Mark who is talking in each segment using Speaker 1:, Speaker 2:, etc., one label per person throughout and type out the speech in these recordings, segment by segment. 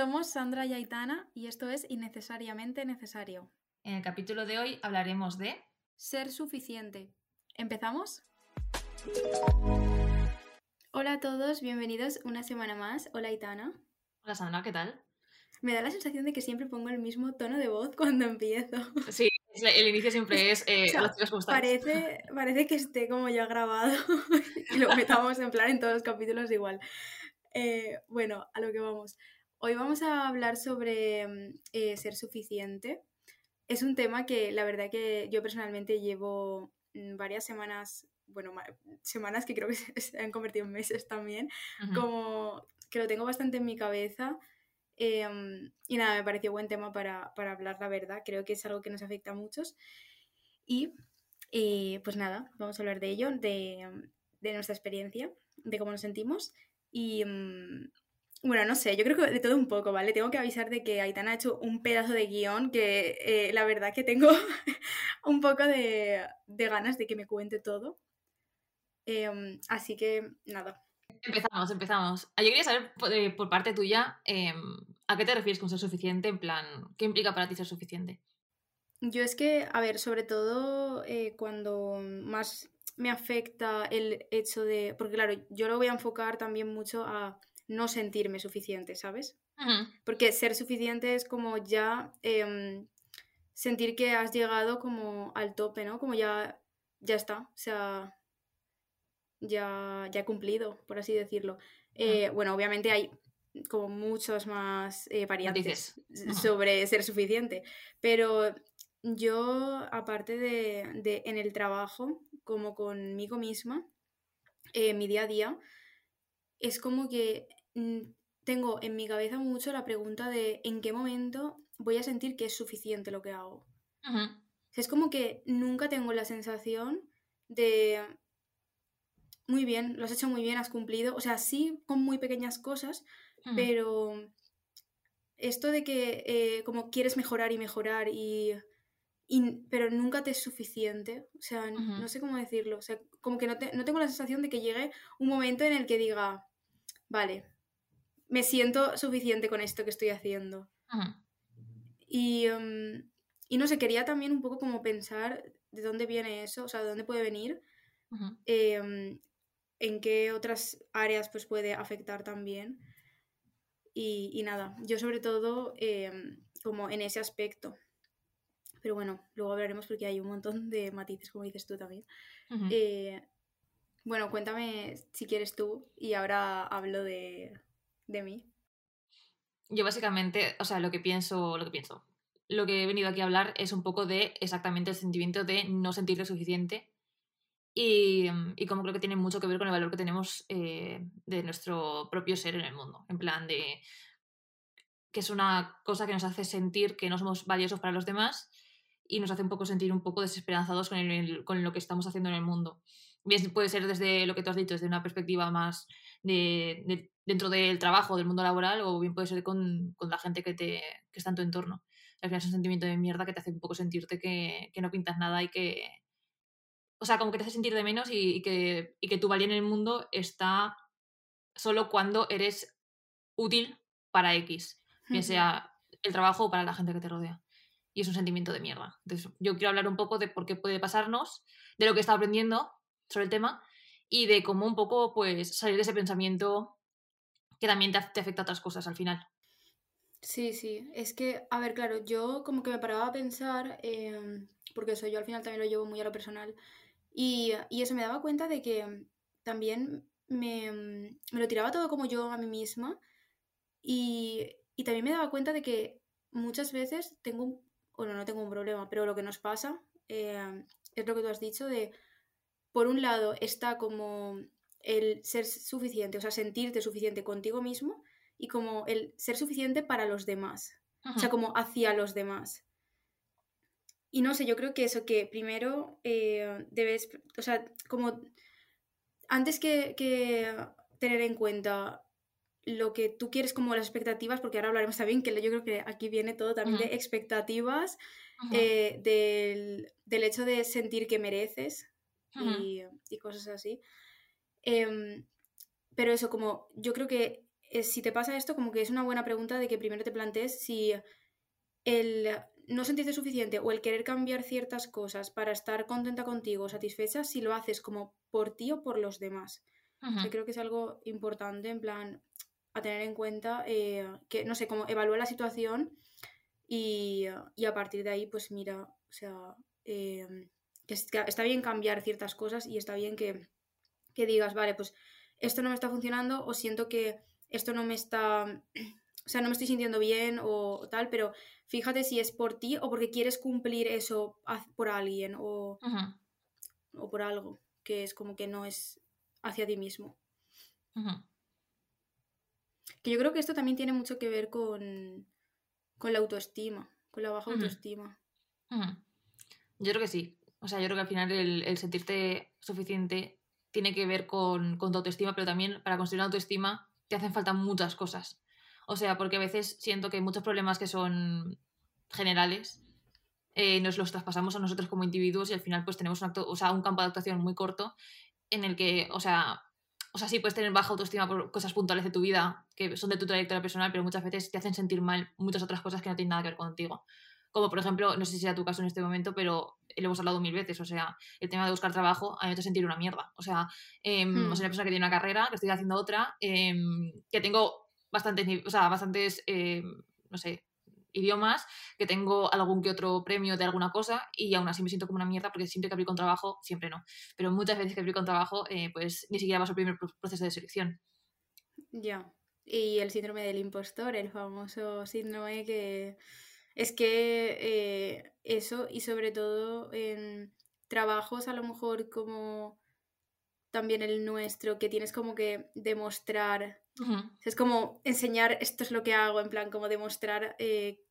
Speaker 1: Somos Sandra y Aitana y esto es Innecesariamente Necesario.
Speaker 2: En el capítulo de hoy hablaremos de
Speaker 1: ser suficiente. ¿Empezamos? Hola a todos, bienvenidos una semana más. Hola Aitana.
Speaker 2: Hola Sandra, ¿qué tal?
Speaker 1: Me da la sensación de que siempre pongo el mismo tono de voz cuando empiezo.
Speaker 2: Sí, el inicio siempre es eh,
Speaker 1: parece, parece que esté como ya grabado y lo metamos en plan en todos los capítulos igual. Eh, bueno, a lo que vamos. Hoy vamos a hablar sobre mm, eh, ser suficiente. Es un tema que la verdad que yo personalmente llevo mm, varias semanas, bueno, semanas que creo que se han convertido en meses también, como que lo tengo bastante en mi cabeza. Em, y nada, me pareció buen tema para, hablar la verdad. Creo que es algo que nos afecta a muchos. Y eh, pues nada, vamos a hablar de ello, de, de, nuestra experiencia, de cómo nos sentimos. Y, mm, bueno, no sé, yo creo que de todo un poco, ¿vale? Tengo que avisar de que Aitana ha hecho un pedazo de guion que eh, la verdad que tengo un poco de, ganas de que me cuente todo. Em, así que nada.
Speaker 2: Empezamos, empezamos. Ah, yo quería saber eh, por, parte tuya, em, ¿a qué te refieres con ser suficiente? En plan, ¿qué implica para ti ser suficiente?
Speaker 1: Yo es que, a ver, sobre todo eh, cuando más me afecta el hecho de, porque claro, yo lo voy a enfocar también mucho a no sentirme suficiente, ¿sabes? Porque ser suficiente es como ya em, sentir que has llegado como al tope, ¿no? Como ya, ya está, o sea, ya, ya he cumplido, por así decirlo. Eh, bueno, obviamente hay como muchos más eh, variantes sobre ser suficiente, pero yo, aparte de, en el trabajo, como conmigo misma, eh, mi día a día, es como que Mm, tengo en mi cabeza mucho la pregunta de en qué momento voy a sentir que es suficiente lo que hago. Es como que nunca tengo la sensación de muy bien, lo has hecho muy bien, has cumplido. O sea, sí con muy pequeñas cosas, pero esto de que eh, como quieres mejorar y mejorar y, pero nunca te es suficiente. O sea, no sé cómo decirlo. O sea, como que no, no tengo la sensación de que llegue un momento en el que diga, vale, me siento suficiente con esto que estoy haciendo. y, em, y, no sé, quería también un poco como pensar de dónde viene eso, o sea, de dónde puede venir, em, en qué otras áreas pues puede afectar también. Y, y nada, yo sobre todo em, como en ese aspecto. Pero bueno, luego hablaremos porque hay un montón de matices, como dices tú también. Eh, bueno, cuéntame si quieres tú y ahora hablo de, de mí?
Speaker 2: Yo básicamente, o sea, lo que pienso, lo que pienso. Lo que he venido aquí a hablar es un poco de exactamente el sentimiento de no sentirlo suficiente y, y como creo que tiene mucho que ver con el valor que tenemos eh, de nuestro propio ser en el mundo. En plan de que es una cosa que nos hace sentir que no somos valiosos para los demás y nos hace un poco sentir un poco desesperanzados con, con lo que estamos haciendo en el mundo. Bien, puede ser desde lo que tú has dicho, desde una perspectiva más de, dentro del trabajo, del mundo laboral, o bien puede ser con, con la gente que, te, que está en tu entorno. Al final es un sentimiento de mierda que te hace un poco sentirte que, que no pintas nada y que... O sea, como que te hace sentir de menos y, que, y que tu valía en el mundo está solo cuando eres útil para X, bien sea el trabajo o para la gente que te rodea. Y es un sentimiento de mierda. Entonces, yo quiero hablar un poco de por qué puede pasarnos, de lo que he estado aprendiendo sobre el tema y de cómo un poco pues salir de ese pensamiento que también te, afecta a otras cosas al final.
Speaker 1: Sí, sí, es que, a ver, claro, yo como que me paraba a pensar, em, porque eso yo al final también lo llevo muy a lo personal, y, y eso me daba cuenta de que también me, me, lo tiraba todo como yo a mí misma, y, y también me daba cuenta de que muchas veces tengo bueno, no tengo un problema, pero lo que nos pasa eh, es lo que tú has dicho de, por un lado, está como el ser suficiente, o sea, sentirte suficiente contigo mismo y como el ser suficiente para los demás, o sea, como hacia los demás. Y no sé, yo creo que eso, que primero eh, debes, o sea, como antes que, tener en cuenta lo que tú quieres como las expectativas, porque ahora hablaremos también, que yo creo que aquí viene todo también de expectativas, eh, del, del, hecho de sentir que mereces y, y, cosas así. Em, pero eso, como yo creo que eh, si te pasa esto, como que es una buena pregunta de que primero te plantees si el no sentirte suficiente o el querer cambiar ciertas cosas para estar contenta contigo, satisfecha, si lo haces como por ti o por los demás. Yo creo que es algo importante, en plan, a tener en cuenta, eh, que, no sé, como evalúa la situación y, a partir de ahí, pues mira, o sea, eh, que está bien cambiar ciertas cosas y está bien que, que digas, vale, pues esto no me está funcionando o siento que esto no me está o sea, no me estoy sintiendo bien o tal, pero fíjate si es por ti o porque quieres cumplir eso por alguien o, o por algo, que es como que no es hacia ti mismo. Que yo creo que esto también tiene mucho que ver con, con la autoestima, con la baja autoestima.
Speaker 2: Yo creo que sí. O sea, yo creo que al final el, sentirte suficiente tiene que ver con, tu autoestima, pero también para construir una autoestima te hacen falta muchas cosas. O sea, porque a veces siento que muchos problemas que son generales eh, nos los traspasamos a nosotros como individuos y al final pues tenemos un, o sea, un campo de actuación muy corto en el que, o sea, o sea, sí puedes tener baja autoestima por cosas puntuales de tu vida que son de tu trayectoria personal, pero muchas veces te hacen sentir mal muchas otras cosas que no tienen nada que ver contigo. Como por ejemplo, no sé si sea tu caso en este momento, pero lo hemos hablado mil veces, o sea, el tema de buscar trabajo a mí me hace sentir una mierda. O sea, eh, o sea, una persona que tiene una carrera, que estoy haciendo otra, em, que tengo bastantes, o sea, bastantes, eh, no sé, idiomas, que tengo algún que otro premio de alguna cosa y aún así me siento como una mierda porque siempre que aplico un trabajo, siempre no, pero muchas veces que aplico un trabajo, eh, pues ni siquiera vas al primer proceso de selección.
Speaker 1: Ya, y el síndrome del impostor, el famoso síndrome que es que eh, eso y sobre todo en trabajos a lo mejor como también el nuestro, que tienes como que demostrar es como enseñar esto es lo que hago, en plan, como demostrar, eh,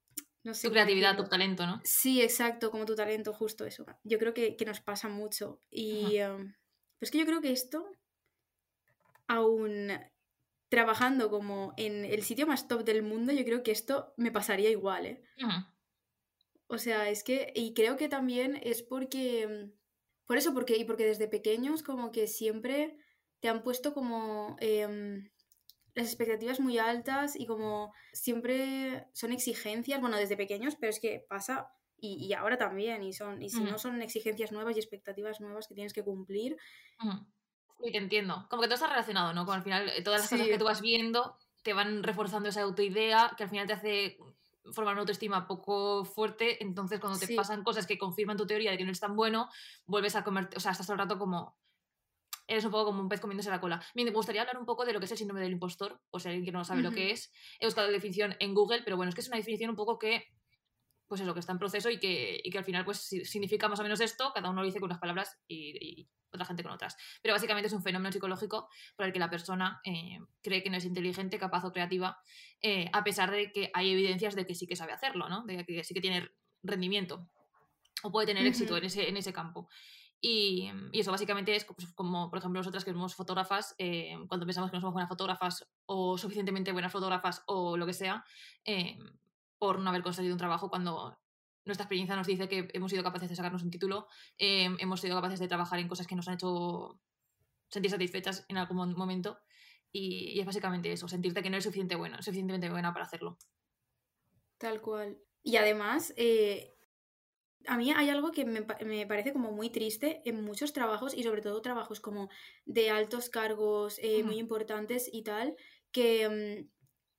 Speaker 2: no sé. Tu creatividad, tu talento, ¿no?
Speaker 1: Sí, exacto, como tu talento, justo eso. Yo creo que, nos pasa mucho. Y em, es que yo creo que esto, aún trabajando como en el sitio más top del mundo, yo creo que esto me pasaría igual, ¿eh? O sea, es que, y creo que también es porque, em, por eso, porque, y porque desde pequeños como que siempre te han puesto como... Em, las expectativas muy altas y como siempre son exigencias, bueno, desde pequeños, pero es que pasa y, ahora también, y, son, y si no son exigencias nuevas y expectativas nuevas que tienes que cumplir.
Speaker 2: Sí, te entiendo. Como que todo está relacionado, ¿no? Como al final eh, todas las cosas que tú vas viendo te van reforzando esa autoidea que al final te hace formar una autoestima poco fuerte, entonces cuando te pasan cosas que confirman tu teoría de que no es tan bueno, vuelves a comer, o sea, estás todo el rato como eres un poco como un pez comiéndose la cola. Me gustaría hablar un poco de lo que es el síndrome del impostor, o si alguien que no sabe lo que es. He buscado la definición en Google, pero bueno, es que es una definición un poco que, pues eso, que está en proceso y que, y que al final pues significa más o menos esto, cada uno lo dice con unas palabras y, otra gente con otras. Pero básicamente es un fenómeno psicológico por el que la persona eh, cree que no es inteligente, capaz o creativa, eh, a pesar de que hay evidencias de que sí que sabe hacerlo, ¿no? De que sí que tiene rendimiento o puede tener éxito en ese, en ese campo. Y, y, eso básicamente es pues, como, por ejemplo, nosotras que somos fotógrafas, eh, cuando pensamos que no somos buenas fotógrafas o suficientemente buenas fotógrafas o lo que sea, eh, por no haber conseguido un trabajo cuando nuestra experiencia nos dice que hemos sido capaces de sacarnos un título, eh, hemos sido capaces de trabajar en cosas que nos han hecho sentir satisfechas en algún momento. Y, y es básicamente eso, sentirte que no eres suficiente buena, suficientemente buena para hacerlo.
Speaker 1: Tal cual. Y además, a mí hay algo que me, me, parece como muy triste en muchos trabajos y sobre todo trabajos como de altos cargos eh, muy importantes y tal, que mm,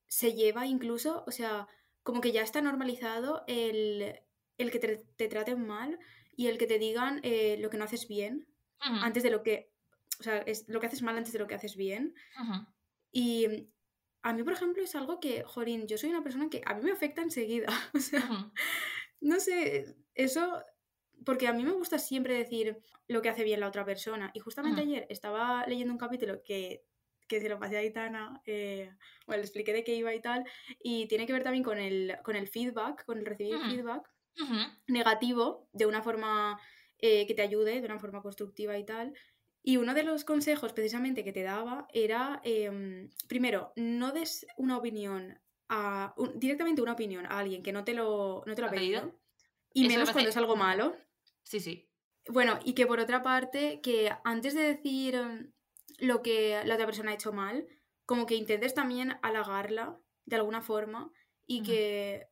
Speaker 1: se lleva incluso, o sea, como que ya está normalizado el, el que te, traten mal y el que te digan eh, lo que no haces bien antes de lo que, o sea, es lo que haces mal antes de lo que haces bien. Y mm, a mí, por ejemplo, es algo que, Jorín, yo soy una persona que a mí me afecta enseguida. O sea, no sé, eso, porque a mí me gusta siempre decir lo que hace bien la otra persona. Y justamente ayer estaba leyendo un capítulo que, que se lo pasé a Itana, eh, bueno, le expliqué de qué iba y tal, y tiene que ver también con el, con el feedback, con el recibir feedback negativo de una forma eh, que te ayude, de una forma constructiva y tal. Y uno de los consejos precisamente que te daba era, em, primero, no des una opinión directamente una opinión a alguien que no te lo, no te lo ha pedido. Y menos cuando es algo malo.
Speaker 2: Sí, sí.
Speaker 1: Bueno, y que por otra parte, que antes de decir mm, lo que la otra persona ha hecho mal, como que intentes también halagarla de alguna forma y que,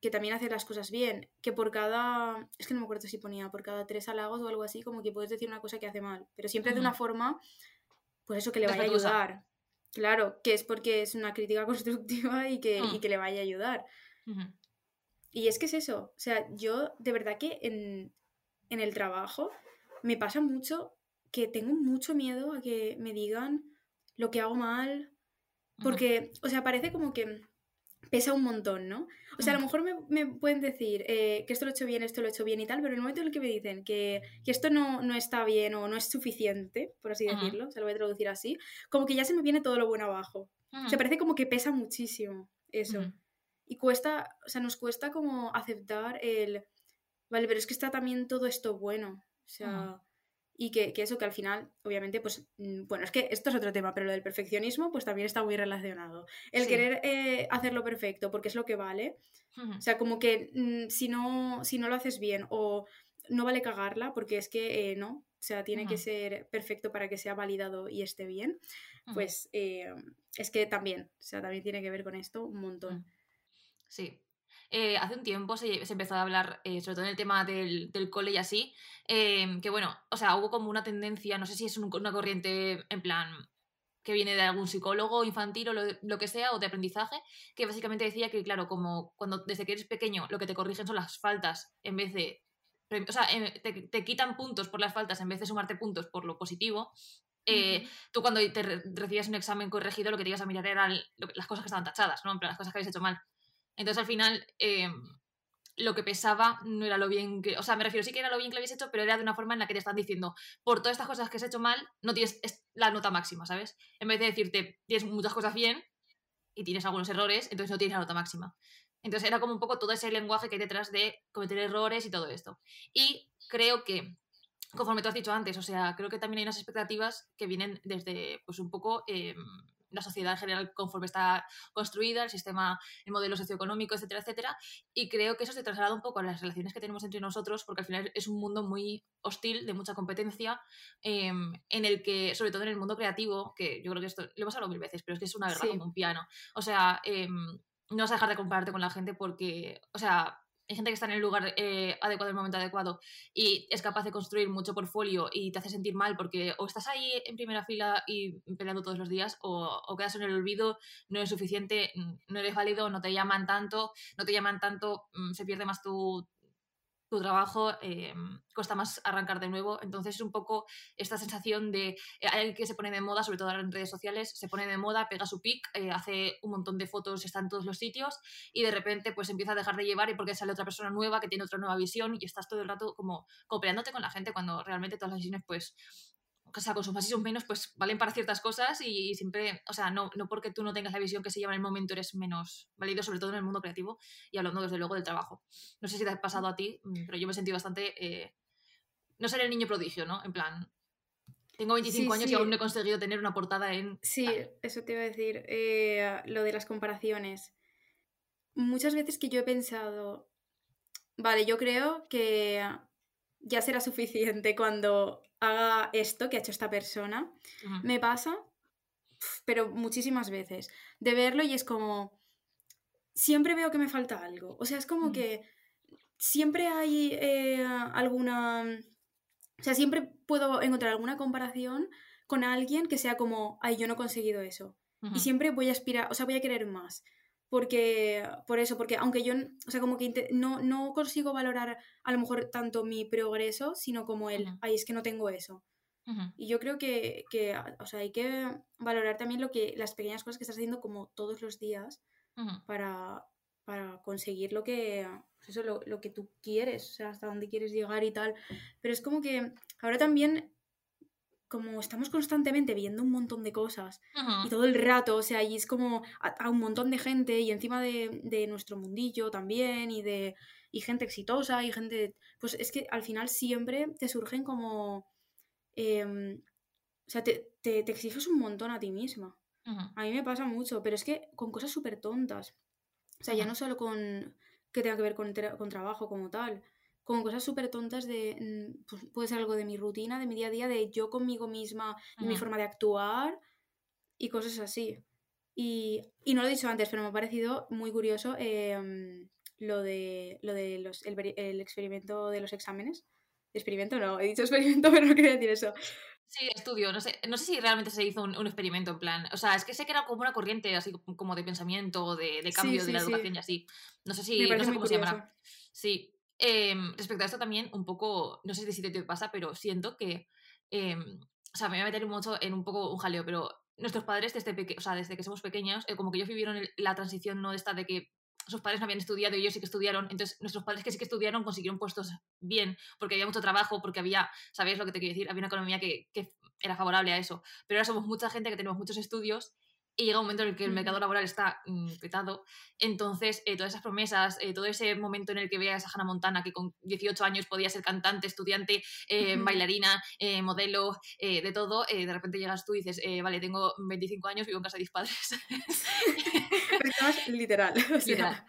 Speaker 1: que también hace las cosas bien. Que por cada, es que no me acuerdo si ponía, por cada tres halagos o algo así, como que puedes decir una cosa que hace mal, pero siempre de una forma, pues eso, que le vaya a ayudar. Claro, que es porque es una crítica constructiva y que, y mm. que le vaya a ayudar. Y es que es eso, o sea, yo de verdad que en, en el trabajo me pasa mucho que tengo mucho miedo a que me digan lo que hago mal, porque, o sea, parece como que pesa un montón, ¿no? O sea, a lo mejor me, pueden decir eh, que esto lo he hecho bien, esto lo he hecho bien y tal, pero en el momento en el que me dicen que, esto no, no, está bien o no es suficiente, por así decirlo, se lo voy a traducir así, como que ya se me viene todo lo bueno abajo. O sea, parece como que pesa muchísimo eso. Y cuesta, o sea, nos cuesta como aceptar el, vale, pero es que está también todo esto bueno. O sea, y que, eso que al final, obviamente, pues, mm, bueno, es que esto es otro tema, pero lo del perfeccionismo, pues también está muy relacionado. El querer eh, hacerlo perfecto porque es lo que vale, o sea, como que mm, si, no, si no lo haces bien o no vale cagarla porque es que eh, no, o sea, tiene que ser perfecto para que sea validado y esté bien, pues eh, es que también, o sea, también tiene que ver con esto un montón.
Speaker 2: Sí, eh, hace un tiempo se, empezó a hablar, eh, sobre todo en el tema del, del cole y así, em, que bueno, o sea, hubo como una tendencia, no sé si es una corriente en plan que viene de algún psicólogo infantil o lo, que sea, o de aprendizaje, que básicamente decía que, claro, como cuando desde que eres pequeño lo que te corrigen son las faltas en vez de... O sea, te, te quitan puntos por las faltas en vez de sumarte puntos por lo positivo, eh, tú cuando te recibías un examen corregido lo que te ibas a mirar eran las cosas que estaban tachadas, ¿no? En plan, las cosas que habías hecho mal. Entonces al final eh, lo que pesaba no era lo bien que, o sea, me refiero sí que era lo bien que lo habías hecho, pero era de una forma en la que te están diciendo, por todas estas cosas que has hecho mal, no tienes la nota máxima, ¿sabes? En vez de decirte, tienes muchas cosas bien y tienes algunos errores, entonces no tienes la nota máxima. Entonces era como un poco todo ese lenguaje que hay detrás de cometer errores y todo esto. Y creo que, conforme tú has dicho antes, o sea, creo que también hay unas expectativas que vienen desde, pues un poco... Em, la sociedad en general conforme está construida, el sistema, el modelo socioeconómico, etcétera, etcétera. Y creo que eso se traslada un poco a las relaciones que tenemos entre nosotros, porque al final es un mundo muy hostil, de mucha competencia, em, en el que, sobre todo en el mundo creativo, que yo creo que esto lo hemos hablado mil veces, pero es que es una verdad como un piano. O sea, em, no vas a dejar de compararte con la gente porque, o sea, hay gente que está en el lugar eh, adecuado, en el momento adecuado y es capaz de construir mucho portfolio y te hace sentir mal porque o estás ahí en primera fila y peleando todos los días o, o quedas en el olvido, no es suficiente, no eres válido, no te llaman tanto, no te llaman tanto, mm, se pierde más tu, tu trabajo eh, cuesta más arrancar de nuevo. Entonces es un poco esta sensación de eh, alguien que se pone de moda, sobre todo en redes sociales, se pone de moda, pega su pic, eh, hace un montón de fotos, está en todos los sitios y de repente pues empieza a dejar de llevar y porque sale otra persona nueva que tiene otra nueva visión y estás todo el rato como cooperándote con la gente cuando realmente todas las visiones pues o sea, con sus más y sus menos, pues valen para ciertas cosas y siempre, o sea, no, no porque tú no tengas la visión que se lleva en el momento eres menos válido, sobre todo en el mundo creativo y hablando desde luego del trabajo. No sé si te ha pasado a ti, mm, pero yo me he sentido bastante, eh, no ser el niño prodigio, ¿no? En plan, tengo 25 años y aún no he conseguido tener una portada en...
Speaker 1: Sí, eso te iba a decir, eh, lo de las comparaciones. Muchas veces que yo he pensado, vale, yo creo que ya será suficiente cuando haga esto que ha hecho esta persona. Me pasa, pero muchísimas veces, de verlo y es como, siempre veo que me falta algo. O sea, es como que siempre hay eh, alguna... O sea, siempre puedo encontrar alguna comparación con alguien que sea como, ay, yo no he conseguido eso. Y siempre voy a aspirar, o sea, voy a querer más porque por eso, porque aunque yo, o sea, como que no, no consigo valorar a lo mejor tanto mi progreso, sino como el, ay, es que no tengo eso. Y yo creo que, que, o sea, hay que valorar también lo que, las pequeñas cosas que estás haciendo como todos los días para, para conseguir lo que, pues eso, lo, lo, que tú quieres, o sea, hasta dónde quieres llegar y tal. Pero es como que ahora también como estamos constantemente viendo un montón de cosas y todo el rato, o sea, y es como a, un montón de gente y encima de, nuestro mundillo también y de y gente exitosa y gente, pues es que al final siempre te surgen como, em, o sea, te, te, exiges un montón a ti misma. A mí me pasa mucho, pero es que con cosas súper tontas. O sea, ya no solo con que tenga que ver con, con trabajo como tal, con cosas súper tontas de, mm, pues, puede ser algo de mi rutina, de mi día a día, de yo conmigo misma, de mi forma de actuar y cosas así. Y, y no lo he dicho antes, pero me ha parecido muy curioso em, lo de, lo de los, el, experimento de los exámenes. Experimento no, he dicho experimento, pero no quería decir eso.
Speaker 2: Sí, estudio. No sé, no sé si realmente se hizo un, un experimento en plan. O sea, es que sé que era como una corriente así como de pensamiento, de, de
Speaker 1: Sí,
Speaker 2: cambio de la
Speaker 1: sí.
Speaker 2: educación y así. No sé si. No sé cómo se llamará. Sí. Em, respecto a esto también, un poco. No sé si te, pasa, pero siento que. em, o sea, me voy a meter mucho en un poco un jaleo, pero nuestros padres desde, peque o sea, desde que somos pequeños, eh, como que ellos vivieron la transición no esta de que sus padres no habían estudiado y ellos sí que estudiaron, entonces nuestros padres que sí que estudiaron consiguieron puestos bien, porque había mucho trabajo, porque había, ¿sabéis lo que te quiero decir? Había una economía que, que era favorable a eso, pero ahora somos mucha gente que tenemos muchos estudios y llega un momento en el que el mercado laboral está mm, petado, entonces eh, todas esas promesas, eh, todo ese momento en el que veas a Hannah Montana que con 18 años podía ser cantante, estudiante, eh, bailarina, eh, modelo, de todo, de repente llegas tú y dices, vale, tengo 25 años, vivo en casa de mis padres.
Speaker 1: Literal. o sea,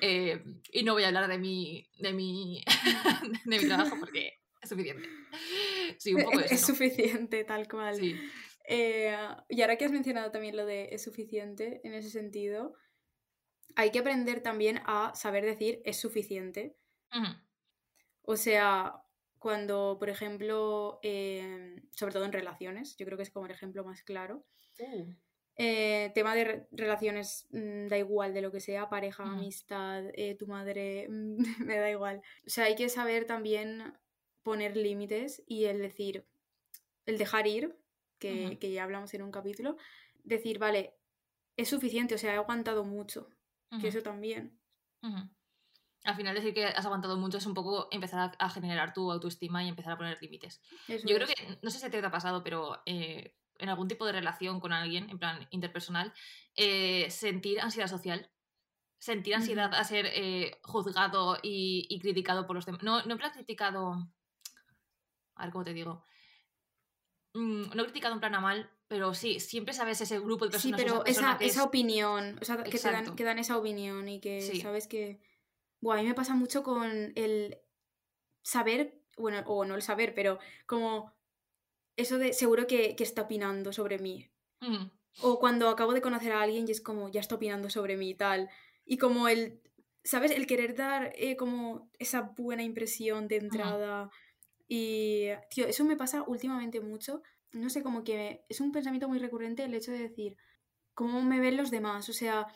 Speaker 2: Literal. Y no voy a hablar de mi, de mi, de mi trabajo porque es suficiente. Sí, un poco
Speaker 1: es,
Speaker 2: eso,
Speaker 1: es suficiente, tal cual.
Speaker 2: Sí.
Speaker 1: Eh, y ahora que has mencionado también lo de es suficiente, en ese sentido, hay que aprender también a saber decir es suficiente. O sea, cuando, por ejemplo, eh, sobre todo en relaciones, yo creo que es como el ejemplo más claro.
Speaker 2: Uh,
Speaker 1: Eh, tema de re- relaciones, mm, da igual de lo que sea, pareja, amistad, eh, tu madre, mm, me da igual. O sea, hay que saber también poner límites y el decir, el dejar ir, que,
Speaker 2: Ujú.
Speaker 1: que ya hablamos en un capítulo, decir, vale, es suficiente, o sea, he aguantado mucho, que
Speaker 2: ujú,
Speaker 1: eso también.
Speaker 2: ujú. Al final decir que has aguantado mucho es un poco empezar a, a generar tu autoestima y empezar a poner límites.
Speaker 1: Eso
Speaker 2: Yo creo
Speaker 1: es.
Speaker 2: que, no sé si te ha pasado, pero eh, en algún tipo de relación con alguien, en plan interpersonal, eh, sentir ansiedad social, sentir ansiedad a ser eh, juzgado y, y criticado por los demás. No, no en plan criticado. A ver cómo te digo. Mm, no criticado en plan a mal, pero sí, siempre sabes ese grupo de
Speaker 1: Sí,
Speaker 2: personas esa
Speaker 1: pero
Speaker 2: persona
Speaker 1: esa,
Speaker 2: que
Speaker 1: esa
Speaker 2: es.
Speaker 1: opinión, o sea, que te dan, que dan esa opinión y que
Speaker 2: Sí.
Speaker 1: sabes que... Buah, a mí me pasa mucho con el saber, bueno, o no el saber, pero como eso de seguro que, que está opinando sobre mí.
Speaker 2: Mm,
Speaker 1: O cuando acabo de conocer a alguien y es como, ya está opinando sobre mí y tal. Y como el, ¿sabes? El querer dar eh, como esa buena impresión de
Speaker 2: ujú,
Speaker 1: entrada. Y, tío, eso me pasa últimamente mucho. No sé, como que es un pensamiento muy recurrente el hecho de decir, ¿cómo me ven los demás? O sea,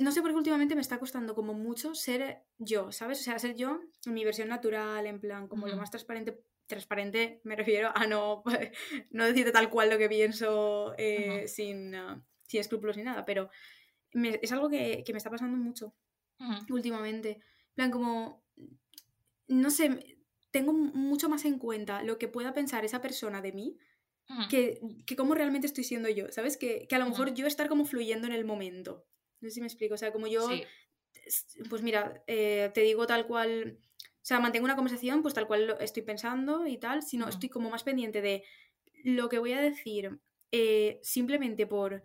Speaker 1: no sé por qué últimamente me está costando como mucho ser yo, ¿sabes? O sea, ser yo en mi versión natural, en plan, como lo más transparente. Transparente me refiero a no, no decirte tal cual lo que pienso eh, sin, ah, sin escrúpulos ni nada, pero me- es algo que, que me está pasando mucho últimamente. En plan, como, no sé, tengo mucho más en cuenta lo que pueda pensar esa persona de mí que, que cómo realmente estoy siendo yo, ¿sabes? Que, que a lo mejor yo estar como fluyendo en el momento. No sé si me explico. O sea, como yo,
Speaker 2: Sí.
Speaker 1: pues mira, eh, te digo tal cual, o sea, mantengo una conversación pues tal cual lo estoy pensando y tal, sino estoy como más pendiente de lo que voy a decir eh, simplemente por,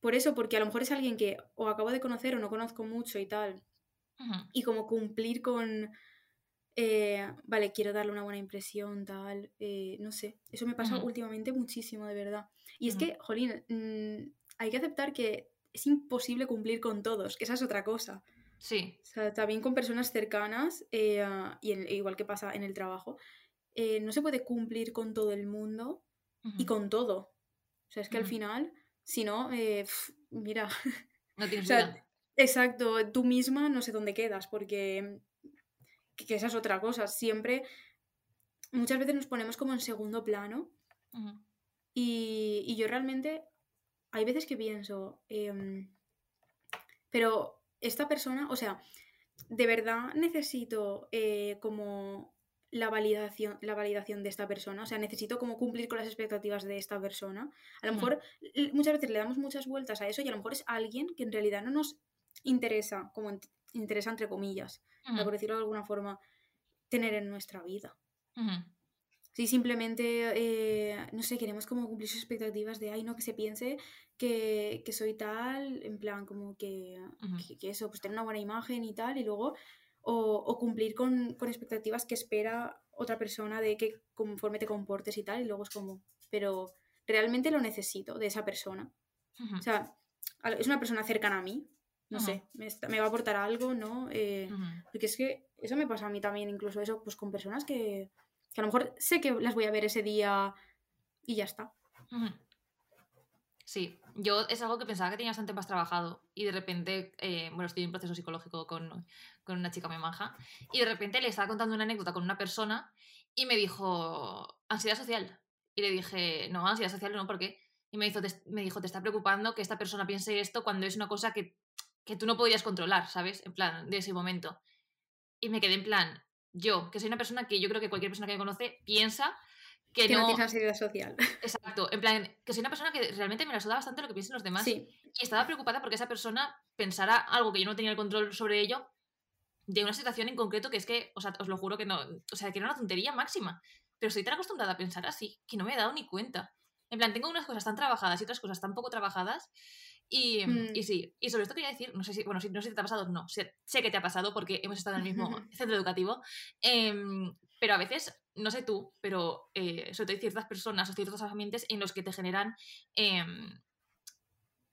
Speaker 1: por eso, porque a lo mejor es alguien que o acabo de conocer o no conozco mucho y tal, y como cumplir con, eh, vale, quiero darle una buena impresión, tal, eh, no sé, eso me pasa
Speaker 2: ujú,
Speaker 1: últimamente muchísimo, de verdad. Y es
Speaker 2: ujú.
Speaker 1: que, jolín, mm, hay que aceptar que es imposible cumplir con todos, que esa es otra cosa.
Speaker 2: Sí.
Speaker 1: O sea, también con personas cercanas, eh, ah, y en- igual que pasa en el trabajo, eh, no se puede cumplir con todo el mundo y
Speaker 2: ujú,
Speaker 1: con todo. O sea, es que al final, si no, eh, pf, mira,
Speaker 2: No
Speaker 1: o
Speaker 2: tienes
Speaker 1: sea,
Speaker 2: vida.
Speaker 1: exacto, tú misma no sé dónde quedas, porque que, esa es otra cosa. Siempre, muchas veces nos ponemos como en segundo plano y, y yo realmente, hay veces que pienso, em, pero esta persona, o sea, de verdad necesito eh, como la validación, la validación de esta persona, o sea, necesito como cumplir con las expectativas de esta persona. A lo mejor muchas veces le damos muchas vueltas a eso y a lo mejor es alguien que en realidad no nos interesa, como interesa entre comillas,
Speaker 2: ujú,
Speaker 1: por decirlo de alguna forma, tener en nuestra vida.
Speaker 2: ujú,
Speaker 1: Sí, simplemente, eh, no sé, queremos como cumplir sus expectativas de, ay, no, que se piense que, que soy tal, en plan, como que, que, que eso, pues tener una buena imagen y tal, y luego, o, o cumplir con, con expectativas que espera otra persona de que conforme te comportes y tal, y luego es como, pero realmente lo necesito de esa persona. O sea, es una persona cercana a mí, no sé, me, va a aportar algo, ¿no? Eh, porque es que eso me pasa a mí también, incluso eso, pues con personas que, que a lo mejor sé que las voy a ver ese día y ya está.
Speaker 2: Sí, yo es algo que pensaba que tenía bastante más trabajado y de repente, eh, bueno, estoy en un proceso psicológico con, con, una chica muy maja y de repente le estaba contando una anécdota con una persona y me dijo, ansiedad social. Y le dije, no, ansiedad social no, ¿por qué? Y me, hizo, me dijo, te está preocupando que esta persona piense esto cuando es una cosa que, que tú no podías controlar, ¿sabes? En plan, de ese momento. Y me quedé en plan, yo, que soy una persona que yo creo que cualquier persona que me conoce piensa
Speaker 1: que, no, tienes ansiedad social.
Speaker 2: Exacto, en plan, que soy una persona que realmente me la suda bastante lo que piensen los demás. Y estaba preocupada porque esa persona pensara algo que yo no tenía el control sobre ello de una situación en concreto que es que, o sea, os lo juro que no, o sea, que era una tontería máxima. Pero estoy tan acostumbrada a pensar así que no me he dado ni cuenta. En plan, tengo unas cosas tan trabajadas y otras cosas tan poco trabajadas. Y, mm. y sí, y sobre esto quería decir, no sé si, bueno, no sé si te ha pasado, no, sé, sé que te ha pasado porque hemos estado en el mismo centro educativo, em, pero a veces no sé tú, pero eh, sobre todo hay ciertas personas o ciertos ambientes en los que te generan em,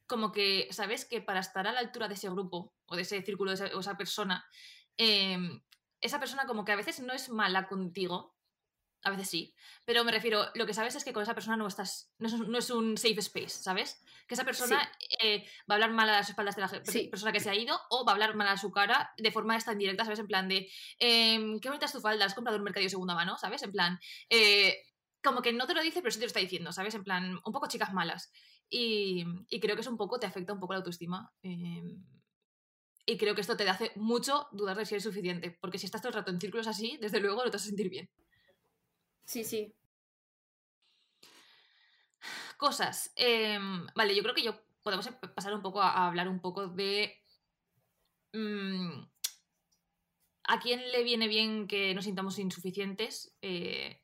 Speaker 2: como que, ¿sabes? Que para estar a la altura de ese grupo o de ese círculo de esa, o esa persona, em, esa persona como que a veces no es mala contigo, a veces sí. Pero me refiero, lo que sabes es que con esa persona no estás. No es, un safe space, ¿sabes? Que esa persona eh, va a hablar mal a las espaldas de la persona que se ha ido o va a hablar mal a su cara de forma esta indirecta, ¿sabes? En plan de. Eh, qué bonita es tu falda, has comprado un mercado de segunda mano, ¿sabes? En plan. Eh, como que no te lo dice, pero sí te lo está diciendo, ¿sabes? En plan, un poco chicas malas. Y, y creo que eso un poco te afecta un poco la autoestima. Em, y creo que esto te hace mucho dudar de si eres suficiente. Porque si estás todo el rato en círculos así, desde luego no te vas a sentir bien.
Speaker 1: Sí, sí.
Speaker 2: Cosas. Em, vale, yo creo que yo podemos pasar un poco a, hablar un poco de. Mm, ¿A quién le viene bien que nos sintamos insuficientes? Eh,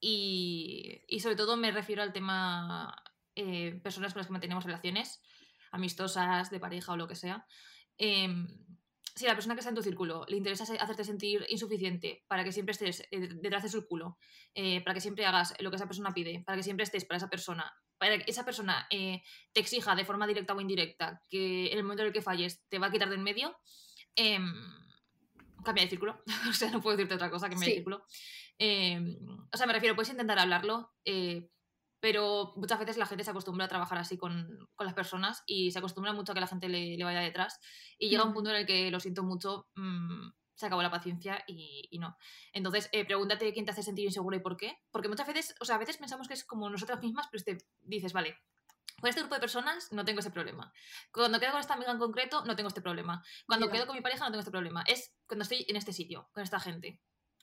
Speaker 2: y, y, sobre todo me refiero al tema eh, personas con las que mantenemos relaciones amistosas, de pareja o lo que sea. Em, si a la persona que está en tu círculo le interesa hacerte sentir insuficiente para que siempre estés eh, detrás de su culo, eh, para que siempre hagas lo que esa persona pide, para que siempre estés para esa persona, para que esa persona eh, te exija de forma directa o indirecta que en el momento en el que falles te va a quitar de en medio, em, cambia de círculo. o sea, no puedo decirte otra cosa que me de círculo. Em, o sea, me refiero, puedes intentar hablarlo, pero muchas veces la gente se acostumbra a trabajar así con, con las personas y se acostumbra mucho a que la gente le, le vaya detrás y llega un punto en el que lo siento mucho, mmm, se acabó la paciencia y, y no. Entonces, eh, pregúntate quién te hace sentir inseguro y por qué, porque muchas veces, o sea, a veces pensamos que es como nosotras mismas, pero te dices, vale, con este grupo de personas no tengo ese problema. Cuando quedo con esta amiga en concreto, no tengo este problema. Cuando quedo con mi pareja, no tengo este problema. Es cuando estoy en este sitio, con esta gente.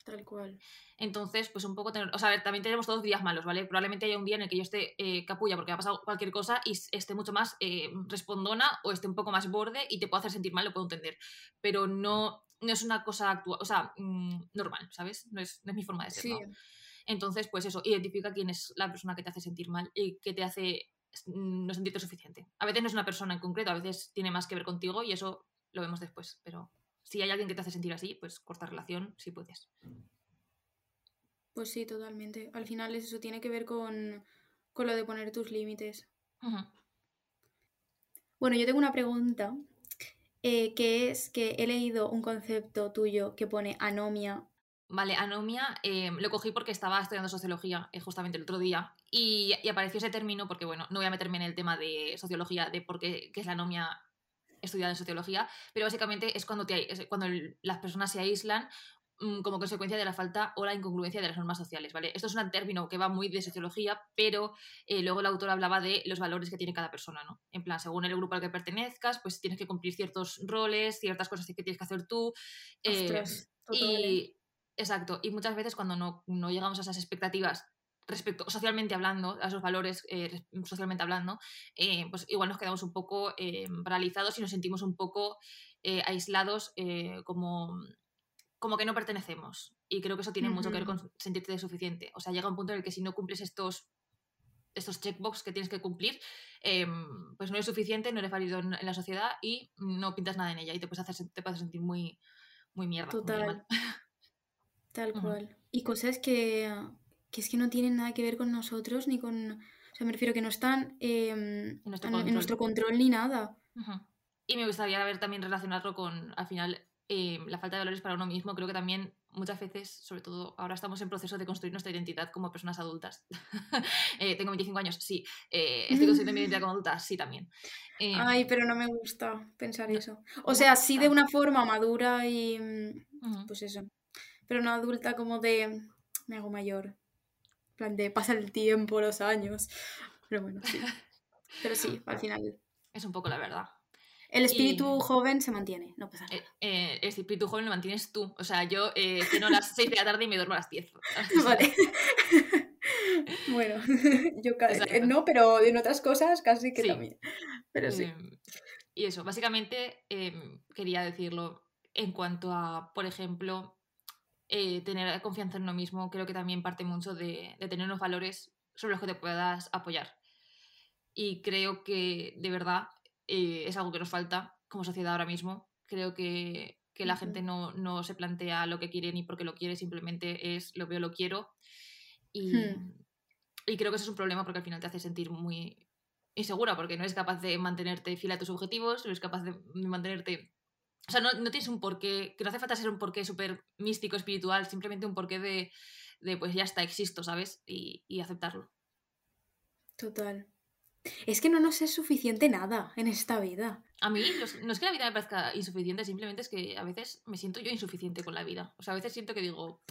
Speaker 1: Tal cual.
Speaker 2: Entonces, pues un poco tener. O sea, también tenemos todos días malos, ¿vale? Probablemente haya un día en el que yo esté eh, capulla porque me ha pasado cualquier cosa y esté mucho más eh, respondona o esté un poco más borde y te puedo hacer sentir mal, lo puedo entender. Pero no, no es una cosa actual, o sea, mm, normal, ¿sabes? No es, no es, mi forma de ser. Entonces, pues eso, identifica quién es la persona que te hace sentir mal y que te hace mm, no sentirte suficiente. A veces no es una persona en concreto, a veces tiene más que ver contigo y eso lo vemos después, pero si hay alguien que te hace sentir así, pues corta relación si puedes.
Speaker 1: Pues sí, totalmente. Al final eso tiene que ver con, lo de poner tus límites. Bueno, yo tengo una pregunta, eh, que es que he leído un concepto tuyo que pone anomia.
Speaker 2: Vale, anomia eh, lo cogí porque estaba estudiando sociología eh, justamente el otro día y, apareció ese término porque, bueno, no voy a meterme en el tema de sociología, de por qué, qué es la anomia estudiada en sociología, pero básicamente es cuando, te, cuando las personas se aíslan mm, como consecuencia de la falta o la incongruencia de las normas sociales, ¿vale? Esto es un término que va muy de sociología, pero eh, luego el autor hablaba de los valores que tiene cada persona, ¿no? En plan, según el grupo al que pertenezcas, pues tienes que cumplir ciertos roles, ciertas cosas que tienes que hacer tú. Eh, y, exacto, y muchas veces cuando no, no llegamos a esas expectativas respecto, socialmente hablando, a esos valores eh, socialmente hablando, eh, pues igual nos quedamos un poco eh, paralizados y nos sentimos un poco aislados como, como que no pertenecemos. Y creo que eso tiene mucho que ver con sentirte suficiente. O sea, llega un punto en el que si no cumples estos estos checkbox que tienes que cumplir, pues no es suficiente, no eres válido en, la sociedad y no pintas nada en ella y te puedes, hacer, te puedes sentir muy, muy mierda. Total.
Speaker 1: Tal cual. Y cosas que, que es que no tienen nada que ver con nosotros ni con... O sea, me refiero que no están em, en, nuestro control ni nada.
Speaker 2: Y me gustaría ver también relacionarlo con, al final, em, la falta de valores para uno mismo. Creo que también muchas veces, sobre todo ahora estamos en proceso de construir nuestra identidad como personas adultas. Eh, tengo 25 años, sí. Eh, estoy construyendo mi identidad como adulta, sí también.
Speaker 1: Em, Ay, pero no me gusta pensar eso. O sea, sí de una forma madura y pues eso. Pero no adulta como de me hago mayor. Plan de pasa el tiempo, los años. Pero bueno, sí. Pero sí, al final.
Speaker 2: Es un poco la verdad.
Speaker 1: El espíritu joven se mantiene, no pasa nada.
Speaker 2: Eh, eh, el espíritu joven lo mantienes tú. O sea, yo eh, ceno a las 6 de la tarde y me duermo a las 10. Vale.
Speaker 1: bueno, yo casi. Eh, no, pero en otras cosas casi que también. Pero sí.
Speaker 2: Em, y eso, básicamente em, quería decirlo en cuanto a, por ejemplo, tener confianza en uno mismo. Creo que también parte mucho de, de tener unos valores sobre los que te puedas apoyar. Y creo que de verdad eh, es algo que nos falta como sociedad ahora mismo. Creo que, que la gente no, no, se plantea lo que quiere ni porque lo quiere, simplemente es lo veo, lo quiero. Y, hmm. y creo que eso es un problema porque al final te hace sentir muy insegura porque no eres capaz de mantenerte fiel a tus objetivos, no eres capaz de mantenerte... O sea, no, no tienes un porqué, que no hace falta ser un porqué súper místico, espiritual, simplemente un porqué de, de pues ya está, existo, ¿sabes? Y, y aceptarlo.
Speaker 1: Total. Es que no nos es suficiente nada en esta vida.
Speaker 2: A mí no es que la vida me parezca insuficiente, simplemente es que a veces me siento yo insuficiente con la vida. O sea, a veces siento que digo,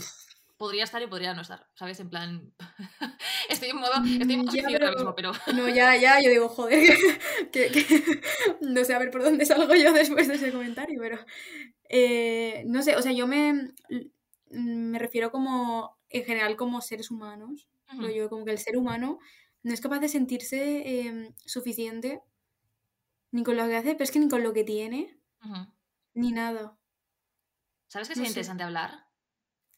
Speaker 2: podría estar y podría no estar, ¿sabes? En plan, estoy en modo, estoy en modo ya,
Speaker 1: ahora mismo, pero... No, ya, ya, yo digo, joder, que, no sé a ver por dónde salgo yo después de ese comentario, pero eh, no sé, o sea, yo me, me refiero como, en general, como seres humanos, yo como que el ser humano no es capaz de sentirse em, suficiente ni con lo que hace, pero es que ni con lo que tiene, ni nada.
Speaker 2: ¿Sabes qué sería interesante hablar?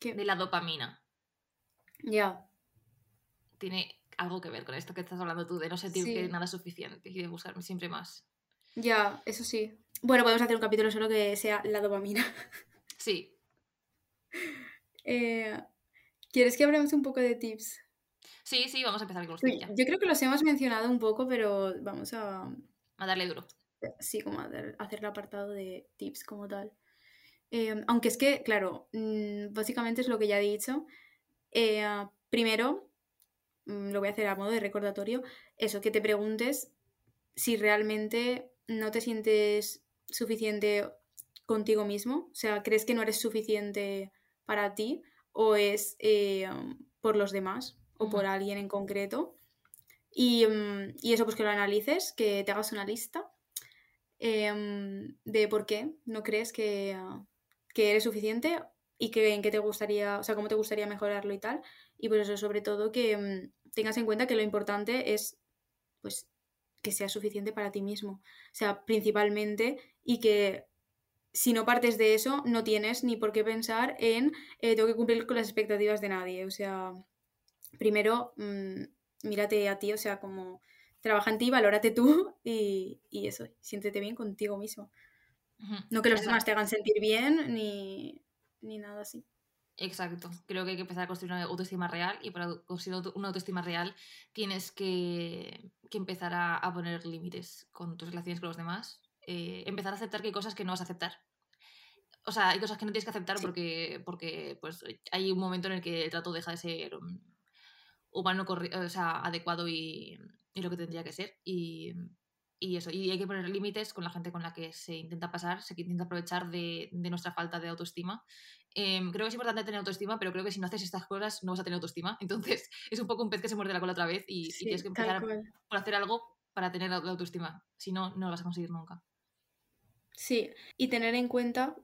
Speaker 2: De la dopamina.
Speaker 1: Ya.
Speaker 2: Tiene algo que ver con esto que estás hablando tú, de no sentir que nada es suficiente y de buscarme siempre más.
Speaker 1: Ya, eso sí. Bueno, podemos hacer un capítulo solo que sea la dopamina.
Speaker 2: Sí.
Speaker 1: Eh, ¿Quieres que hablemos un poco de tips?
Speaker 2: Sí, sí, vamos a empezar con los
Speaker 1: Yo creo que los hemos mencionado un poco, pero vamos a...
Speaker 2: A darle duro.
Speaker 1: Sí, como a hacer el apartado de tips como tal. Em, aunque es que, claro, mm, básicamente es lo que ya he dicho. Eh, primero, mm, lo voy a hacer a modo de recordatorio, eso, que te preguntes si realmente no te sientes suficiente contigo mismo, o sea, crees que no eres suficiente para ti o es eh, por los demás, o por alguien en concreto. Mm, y, eso, pues que lo analices, que te hagas una lista em, de por qué no crees que, que, eres suficiente y que en qué te gustaría, o sea, cómo te gustaría mejorarlo y tal. Y pues eso, sobre todo, que mm, tengas en cuenta que lo importante es, pues, que sea suficiente para ti mismo. O sea, principalmente, y que si no partes de eso, no tienes ni por qué pensar en eh, tengo que cumplir con las expectativas de nadie. O sea, primero mm, mírate a ti, o sea, como trabaja en ti, valórate tú y, eso, siéntete bien contigo mismo. No que los demás te hagan sentir bien ni, nada así.
Speaker 2: Exacto. Creo que hay que empezar a construir una autoestima real y para construir una autoestima real tienes que, empezar a, poner límites con tus relaciones con los demás. Eh, empezar a aceptar que hay cosas que no vas a aceptar. O sea, hay cosas que no tienes que aceptar porque, porque pues, hay un momento en el que el trato deja de ser mm, humano o sea, adecuado y, y, lo que tendría que ser. Y, y, eso, y hay que poner límites con la gente con la que se intenta pasar, se intenta aprovechar de, de nuestra falta de autoestima. Em, creo que es importante tener autoestima, pero creo que si no haces estas cosas no vas a tener autoestima. Entonces es un poco un pez que se muerde la cola otra vez y, tienes que empezar por hacer algo para tener la autoestima. Si no, no lo vas a conseguir nunca.
Speaker 1: Sí, y tener en cuenta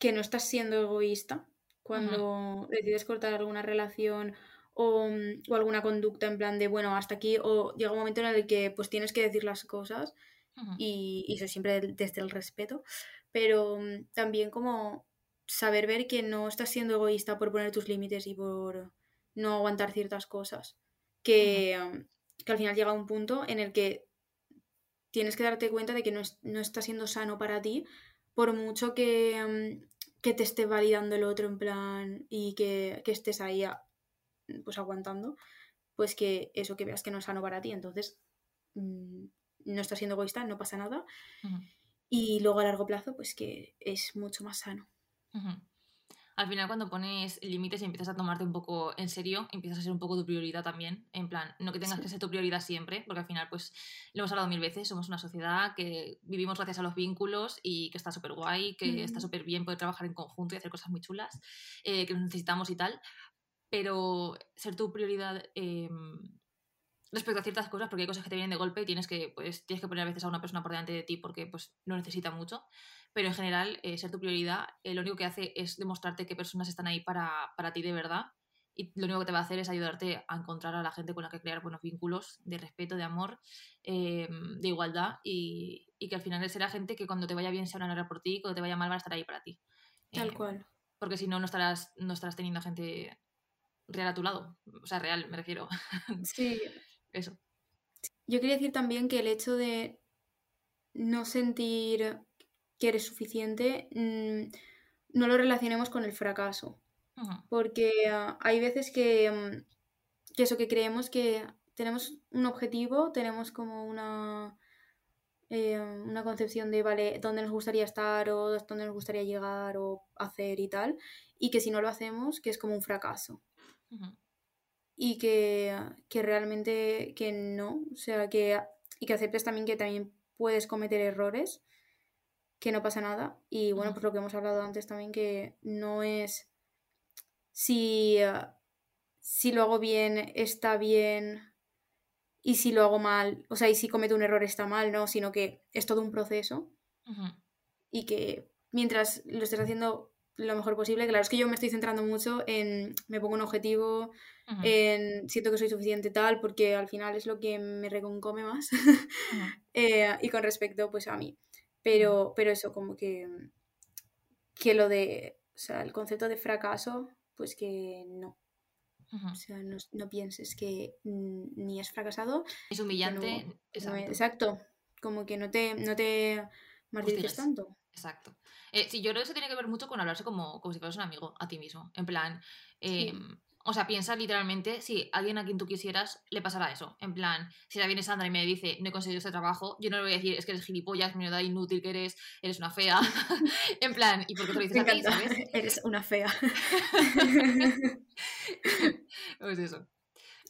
Speaker 1: que no estás siendo egoísta cuando decides cortar alguna relación Mm, o, alguna conducta en plan de, bueno, hasta aquí, o llega un momento en el que pues tienes que decir las cosas y, eso siempre desde el respeto, pero mm, también como saber ver que no estás siendo egoísta por poner tus límites y por no aguantar ciertas cosas, que, mm, que al final llega un punto en el que tienes que darte cuenta de que no, no está siendo sano para ti, por mucho que, que te esté validando el otro en plan y que, que estés ahí pues aguantando, pues que eso que veas que no es sano para ti, entonces mm, no estás siendo egoísta, no pasa nada. Y luego a largo plazo, pues que es mucho más sano.
Speaker 2: Al final, cuando pones límites y empiezas a tomarte un poco en serio, empiezas a ser un poco tu prioridad también. En plan, no que tengas que ser tu prioridad siempre, porque al final, pues, lo hemos hablado mil veces, somos una sociedad que vivimos gracias a los vínculos y que está súper guay, que está súper bien poder trabajar en conjunto y hacer cosas muy chulas, eh, que nos necesitamos y tal. Pero ser tu prioridad em, respecto a ciertas cosas, porque hay cosas que te vienen de golpe y tienes que, pues, tienes que poner a veces a una persona por delante de ti porque pues, no necesita mucho. Pero en general, eh, ser tu prioridad, eh, lo único que hace es demostrarte qué personas están ahí para, para, ti de verdad. Y lo único que te va a hacer es ayudarte a encontrar a la gente con la que crear buenos vínculos de respeto, de amor, em, de igualdad y, y, que al final será gente que cuando te vaya bien se van a hablar por ti, cuando te vaya mal van a estar ahí para ti.
Speaker 1: Tal em, cual.
Speaker 2: Porque si no, no estarás, no estarás teniendo gente real a tu lado. O sea, real, me refiero.
Speaker 1: Sí,
Speaker 2: eso.
Speaker 1: Yo quería decir también que el hecho de no sentir que eres suficiente, mm, no lo relacionemos con el fracaso. Porque ah, hay veces que, mm, que, eso que creemos que tenemos un objetivo, tenemos como una, eh, una concepción de, vale, dónde nos gustaría estar o dónde nos gustaría llegar o hacer y tal, y que si no lo hacemos, que es como un fracaso y que, realmente que no, o sea, que, y que aceptes también que también puedes cometer errores, que no pasa nada. Y bueno, pues lo que hemos hablado antes también, que no es si, si lo hago bien, está bien, y si lo hago mal, o sea, y si cometo un error está mal, no, sino que es todo un proceso. Y que mientras lo estés haciendo lo mejor posible. Claro, es que yo me estoy centrando mucho en, me pongo un objetivo, en siento que soy suficiente tal, porque al final es lo que me reconcome más. Eh, y con respecto pues a mí. Pero, pero eso, como que, que lo de, o sea, el concepto de fracaso, pues que no. O sea, no, pienses que ni es fracasado.
Speaker 2: Es humillante.
Speaker 1: exacto. Como que no te, no te martirices tanto.
Speaker 2: Exacto. Eh, sí, yo creo que eso tiene que ver mucho con hablarse como, como si fueras un amigo a ti mismo. En plan, em, o sea, piensa literalmente si alguien a quien tú quisieras le pasará eso. En plan, si la viene Sandra y me dice no he conseguido este trabajo, yo no le voy a decir es que eres gilipollas, da inútil que eres, eres una fea. en plan, ¿y por qué te lo dices a ti, sabes?
Speaker 1: Eres una fea.
Speaker 2: pues eso.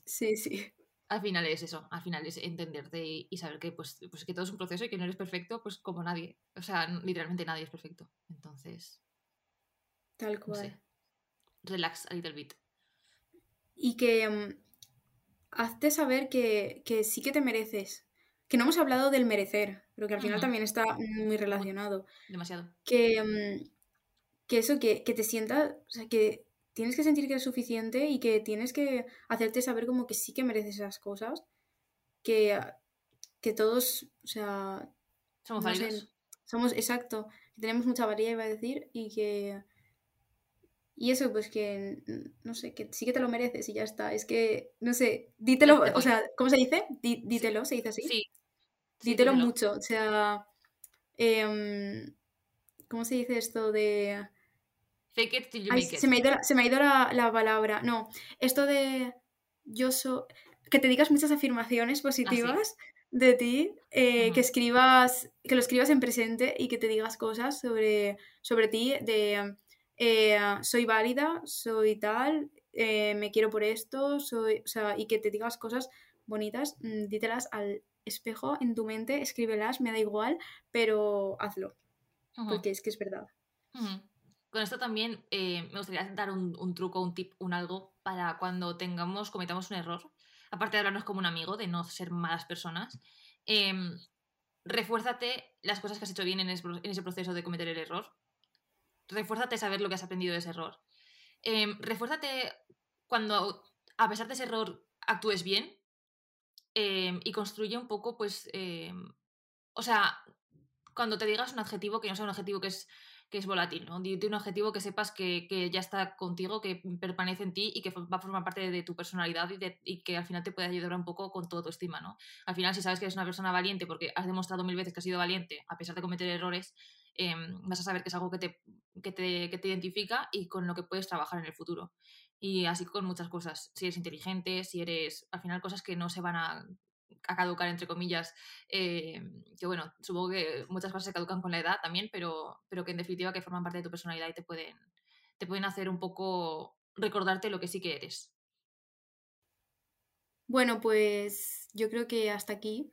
Speaker 1: Sí, sí
Speaker 2: al final es eso, al final es entenderte y, saber que, pues, pues, que todo es un proceso y que no eres perfecto, pues como nadie. O sea, literalmente nadie es perfecto. Entonces.
Speaker 1: Tal cual.
Speaker 2: Relax a little bit.
Speaker 1: Y que mm, hazte saber que, sí que te mereces. Que no hemos hablado del merecer, pero que al final también está muy relacionado.
Speaker 2: demasiado.
Speaker 1: Que, mm, que eso, que, que te sientas, o sea, que tienes que sentir que eres suficiente y que tienes que hacerte saber como que sí que mereces esas cosas, que, que todos, o sea...
Speaker 2: Somos
Speaker 1: somos, exacto, que tenemos mucha valía, iba a decir, y que... Y eso, pues que, no sé, que sí que te lo mereces y ya está. Es que, no sé, dítelo, o sea, ¿cómo se dice? dítelo, ¿se dice así?
Speaker 2: Sí.
Speaker 1: Dítelo, mucho, o sea... Em, ¿Cómo se dice esto de se me ha ido, la, palabra. No, esto de yo soy. Que te digas muchas afirmaciones positivas de ti, eh, que escribas, que lo escribas en presente y que te digas cosas sobre, sobre ti, de eh, soy válida, soy tal, eh, me quiero por esto, soy. O sea, y que te digas cosas bonitas, mm, dítelas al espejo en tu mente, escríbelas, me da igual, pero hazlo. Porque es que es verdad.
Speaker 2: Con esto también eh, me gustaría dar un, truco, un tip, un algo para cuando tengamos, cometamos un error, aparte de hablarnos como un amigo, de no ser malas personas, eh, refuérzate las cosas que has hecho bien en, ese proceso de cometer el error. Refuérzate saber lo que has aprendido de ese error. Eh, refuérzate cuando, a pesar de ese error, actúes bien em, y construye un poco, pues, o sea, cuando te digas un adjetivo que no sea un adjetivo que es que es volátil, ¿no? De, un objetivo que sepas que, ya está contigo, que permanece en ti y que va a formar parte de, tu personalidad y, que al final te puede ayudar un poco con todo tu estima, ¿no? Al final, si sabes que eres una persona valiente porque has demostrado mil veces que has sido valiente, a pesar de cometer errores, em, vas a saber que es algo que te, te, identifica y con lo que puedes trabajar en el futuro. Y así con muchas cosas. Si eres inteligente, si eres, al final, cosas que no se van a, a caducar, entre comillas, eh, que bueno, supongo que muchas cosas se caducan con la edad también, pero, pero que en definitiva que forman parte de tu personalidad y te pueden, te pueden hacer un poco recordarte lo que sí que eres.
Speaker 1: Bueno, pues yo creo que hasta aquí.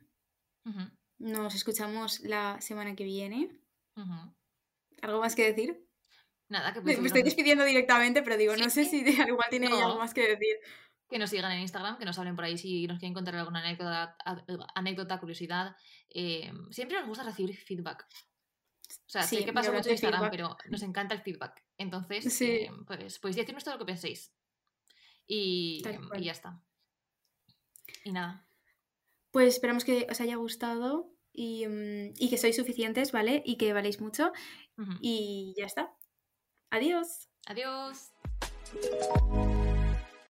Speaker 1: Nos escuchamos la semana que viene. ¿Algo más que decir?
Speaker 2: Nada, que
Speaker 1: Me, me estoy despidiendo directamente, pero digo, no sé si al igual tiene algo más que decir.
Speaker 2: Que nos sigan en Instagram, que nos hablen por ahí si nos quieren contar alguna anécdota, anécdota curiosidad. Eh, siempre nos gusta recibir feedback. O sea, sí, sé que pasa mucho en Instagram, pero nos encanta el feedback. Entonces, eh, pues podéis decirnos todo lo que penséis. Y, y ya está. Y nada.
Speaker 1: Pues esperamos que os haya gustado y, mm, y que sois suficientes, ¿vale? Y que valéis mucho. Y ya está. Adiós.
Speaker 2: Adiós.